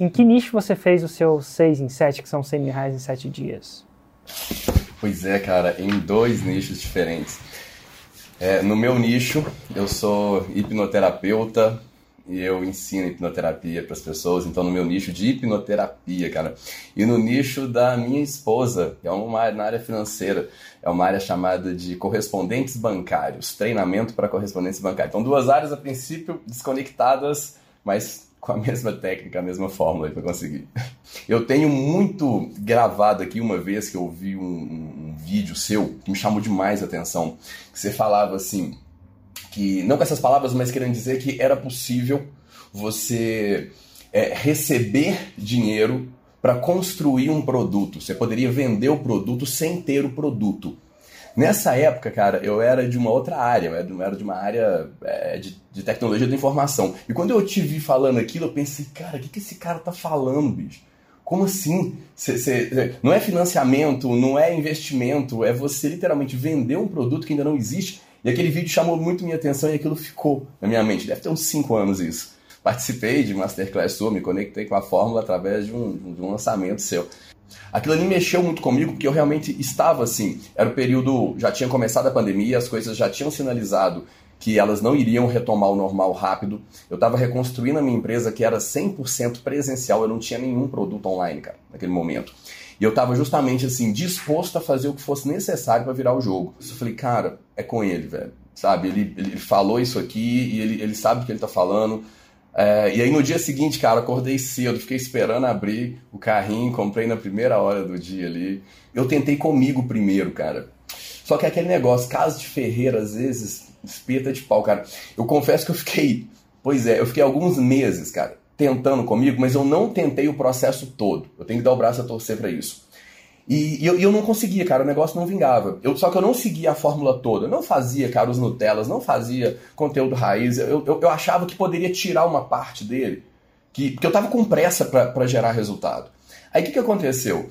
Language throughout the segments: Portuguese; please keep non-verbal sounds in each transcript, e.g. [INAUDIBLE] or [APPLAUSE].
Em que nicho você fez o seu 6 em 7, que são 100 mil reais em 7 dias? Pois é, cara, em dois nichos diferentes. É, no meu nicho, eu sou hipnoterapeuta e eu ensino hipnoterapia para as pessoas. Então, no meu nicho de hipnoterapia, cara. E no nicho da minha esposa, é uma na área financeira, é uma área chamada de correspondentes bancários, treinamento para correspondentes bancários. Então, duas áreas a princípio desconectadas, mas com a mesma técnica, a mesma fórmula para conseguir. Eu tenho muito gravado aqui uma vez que eu vi um, um, um vídeo seu que me chamou demais a atenção, que você falava assim, que não com essas palavras, mas querendo dizer que era possível você é, receber dinheiro para construir um produto. Você poderia vender o produto sem ter o produto. Nessa época, cara, eu era de uma outra área, eu era de uma área é, de, de, tecnologia da informação. E quando eu te vi falando aquilo, eu pensei, cara, o que, que esse cara tá falando, bicho? Como assim? Cê, cê, não é financiamento, não é investimento, é você literalmente vender um produto que ainda não existe. E aquele vídeo chamou muito minha atenção e aquilo ficou na minha mente. Deve ter uns 5 anos isso. Participei de Masterclass sua, me conectei com a fórmula através de um, de um lançamento seu. Aquilo ali mexeu muito comigo porque eu realmente estava assim. Era o período, já tinha começado a pandemia, as coisas já tinham sinalizado que elas não iriam retomar o normal rápido. Eu estava reconstruindo a minha empresa que era 100% presencial, eu não tinha nenhum produto online, cara, naquele momento. E eu estava justamente assim, disposto a fazer o que fosse necessário para virar o jogo. Eu falei, cara, é com ele, velho. Sabe, ele, ele falou isso aqui e ele, ele sabe o que ele está falando. É, e aí no dia seguinte, cara, acordei cedo, fiquei esperando abrir o carrinho, comprei na primeira hora do dia ali. Eu tentei comigo primeiro, cara. Só que é aquele negócio, caso de ferreira, às vezes, espeta de pau, cara. Eu confesso que eu fiquei, pois é, eu fiquei alguns meses, cara, tentando comigo, mas eu não tentei o processo todo. Eu tenho que dar o braço a torcer para isso. E, e eu, eu, não conseguia, cara, o negócio não vingava. Eu, só que eu não seguia a fórmula toda. Eu não fazia, cara, os Nutellas, não fazia conteúdo raiz. Eu, eu, eu achava que poderia tirar uma parte dele, que, porque eu tava com pressa para gerar resultado. Aí o que, que aconteceu?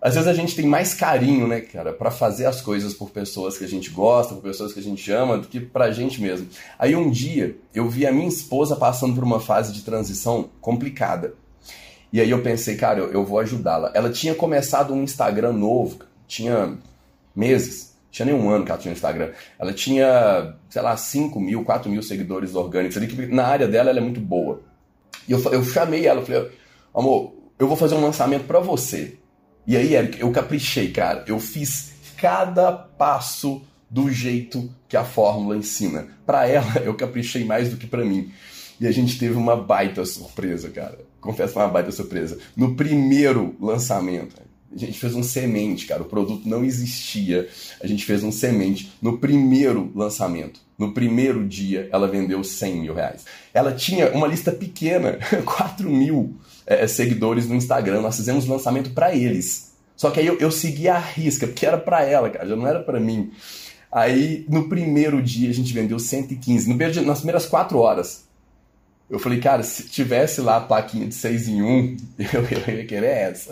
Às vezes a gente tem mais carinho, né, cara, para fazer as coisas por pessoas que a gente gosta, por pessoas que a gente ama, do que pra gente mesmo. Aí um dia eu vi a minha esposa passando por uma fase de transição complicada. E aí eu pensei, cara, eu, eu vou ajudá-la. Ela tinha começado um Instagram novo, tinha meses, tinha nem um ano que ela tinha um Instagram. Ela tinha, sei lá, 5 mil, 4 mil seguidores orgânicos ali, que na área dela ela é muito boa. E eu, eu chamei ela, falei, amor, eu vou fazer um lançamento para você. E aí, Eric, eu caprichei, cara. Eu fiz cada passo do jeito que a fórmula ensina. Para ela, [LAUGHS] eu caprichei mais do que para mim. E a gente teve uma baita surpresa, cara. Confesso uma baita surpresa. No primeiro lançamento, a gente fez um semente, cara. O produto não existia. A gente fez um semente no primeiro lançamento. No primeiro dia, ela vendeu 100 mil reais. Ela tinha uma lista pequena, [LAUGHS] 4 mil é, seguidores no Instagram. Nós fizemos um lançamento para eles. Só que aí eu, eu segui a risca, porque era para ela, cara, já não era para mim. Aí, no primeiro dia, a gente vendeu 115. No primeiro nas primeiras 4 horas, eu falei, cara, se tivesse lá a plaquinha de 6 em [LAUGHS] 1, eu, ia querer essa.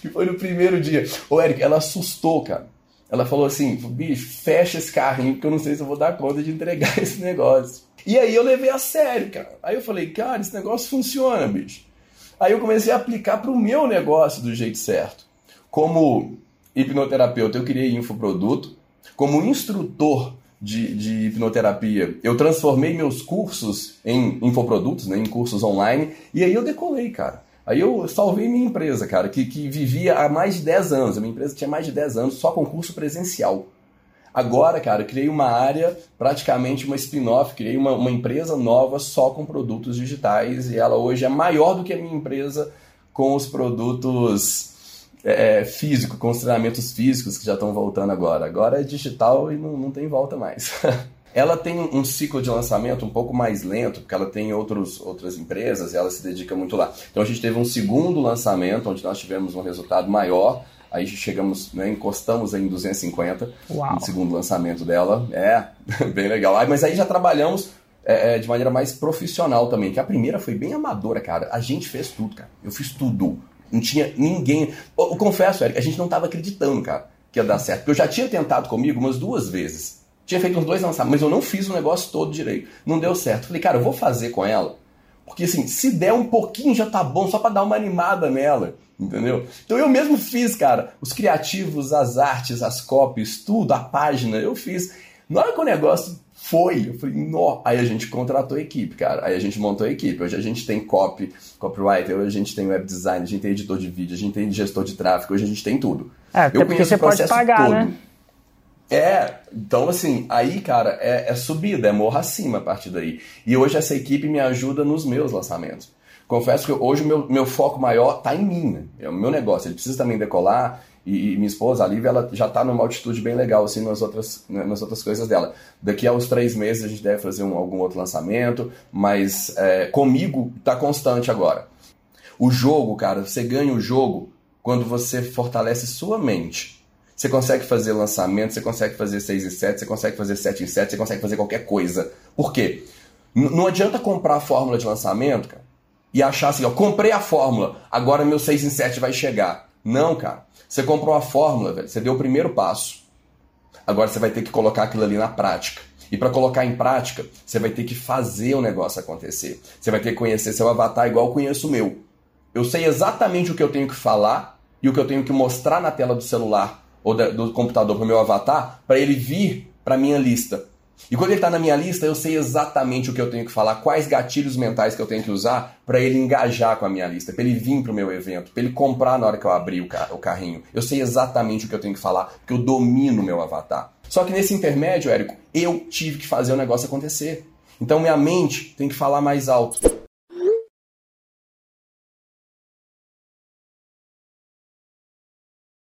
que [LAUGHS] foi no primeiro dia. Ô, Eric, ela assustou, cara. Ela falou assim, bicho, fecha esse carrinho, porque eu não sei se eu vou dar conta de entregar [LAUGHS] esse negócio. E aí eu levei a sério, cara. Aí eu falei, cara, esse negócio funciona, bicho. Aí eu comecei a aplicar para o meu negócio do jeito certo. Como hipnoterapeuta, eu criei infoproduto. Como instrutor de, de hipnoterapia, eu transformei meus cursos em infoprodutos, né, em cursos online, e aí eu decolei, cara. Aí eu salvei minha empresa, cara, que, que vivia há mais de 10 anos. A minha empresa tinha mais de 10 anos só com curso presencial. Agora, cara, criei uma área, praticamente uma spin-off, criei uma, uma empresa nova só com produtos digitais e ela hoje é maior do que a minha empresa com os produtos é, físico, com os treinamentos físicos que já estão voltando agora. Agora é digital e não, não tem volta mais. [LAUGHS] ela tem um ciclo de lançamento um pouco mais lento, porque ela tem outros, outras empresas e ela se dedica muito lá. Então a gente teve um segundo lançamento, onde nós tivemos um resultado maior. Aí chegamos, né, encostamos em 250 Uau. no segundo lançamento dela. É, [LAUGHS] bem legal. Mas aí já trabalhamos é, é, de maneira mais profissional também, que a primeira foi bem amadora, cara. A gente fez tudo, cara. Eu fiz tudo. Não tinha ninguém. Eu, confesso, Eric, a gente não estava acreditando, cara, que ia dar certo. Porque eu já tinha tentado comigo umas duas vezes. Tinha feito uns dois lançamentos, mas eu não fiz o negócio todo direito. Não deu certo. Falei, cara, eu vou fazer com ela. Porque assim, se der um pouquinho já tá bom, só para dar uma animada nela. Entendeu? Então eu mesmo fiz, cara, os criativos, as artes, as copies, tudo, a página, eu fiz. Na hora que o negócio foi, eu falei, nó. Aí a gente contratou a equipe, cara. Aí a gente montou a equipe. Hoje a gente tem copy, copywriter, hoje a gente tem web design, a gente tem editor de vídeo, a gente tem gestor de tráfego, hoje a gente tem tudo. É, até eu porque você pode pagar, todo. né? É, então assim, aí, cara, é, é subida, é morra acima a partir daí. E hoje essa equipe me ajuda nos meus lançamentos. Confesso que hoje o meu, meu foco maior está em mim, né? É o meu negócio. Ele precisa também decolar. E, e minha esposa, a Lívia, ela já está numa altitude bem legal assim nas outras, né, nas outras coisas dela. Daqui a uns três meses a gente deve fazer um, algum outro lançamento, mas é, comigo está constante agora. O jogo, cara, você ganha o jogo quando você fortalece sua mente. Você consegue fazer lançamento, você consegue fazer 6 em 7, você consegue fazer 7 em 7, você consegue fazer qualquer coisa. Por quê? N não adianta comprar a fórmula de lançamento, cara, e achar assim, ó, comprei a fórmula, agora meu 6 em 7 vai chegar. Não, cara. Você comprou a fórmula, velho, você deu o primeiro passo. Agora você vai ter que colocar aquilo ali na prática. E para colocar em prática, você vai ter que fazer o negócio acontecer. Você vai ter que conhecer seu avatar igual eu conheço o meu. Eu sei exatamente o que eu tenho que falar e o que eu tenho que mostrar na tela do celular ou do computador para o meu avatar para ele vir para minha lista. E quando ele está na minha lista, eu sei exatamente o que eu tenho que falar, quais gatilhos mentais que eu tenho que usar para ele engajar com a minha lista, para ele vir para o meu evento, para ele comprar na hora que eu abrir o, car o carrinho. Eu sei exatamente o que eu tenho que falar, porque eu domino o meu avatar. Só que nesse intermédio, Érico, eu tive que fazer o negócio acontecer. Então minha mente tem que falar mais alto.